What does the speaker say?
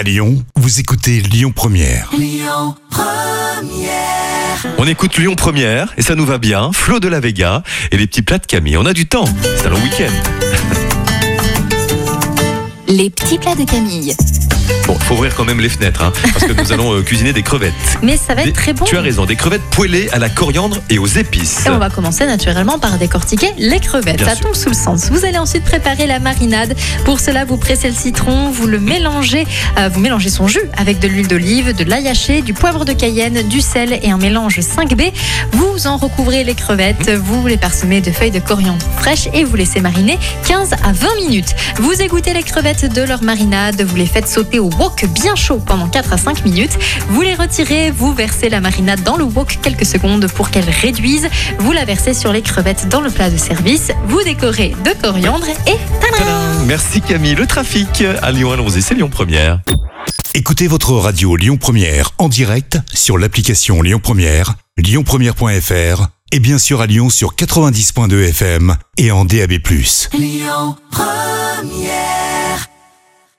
À Lyon, vous écoutez Lyon Première. On écoute Lyon Première et ça nous va bien. Flo de la Vega et les petits plats de Camille. On a du temps. C'est un long week-end. Les petits plats de Camille. Bon, faut ouvrir quand même les fenêtres, hein, parce que nous allons euh, cuisiner des crevettes. Mais ça va être Des- très bon. Tu as raison, des crevettes poêlées à la coriandre et aux épices. Et on va commencer naturellement par décortiquer les crevettes. Bien ça sûr. tombe sous le sens. Vous allez ensuite préparer la marinade. Pour cela, vous pressez le citron, vous le mélangez, euh, vous mélangez son jus avec de l'huile d'olive, de l'ail haché, du poivre de Cayenne, du sel et un mélange 5B. Vous en recouvrez les crevettes, vous les parsemez de feuilles de coriandre fraîches et vous laissez mariner 15 à 20 minutes. Vous égouttez les crevettes de leur marinade, vous les faites sauter au wok bien chaud pendant 4 à 5 minutes. Vous les retirez, vous versez la marinade dans le wok quelques secondes pour qu'elle réduise. Vous la versez sur les crevettes dans le plat de service. Vous décorez de coriandre et tadam Merci Camille. Le trafic à Lyon, allons-y, c'est Lyon Première. Écoutez votre radio Lyon Première en direct sur l'application Lyon Première, lyonpremière.fr et bien sûr à Lyon sur 90.2 FM et en DAB+.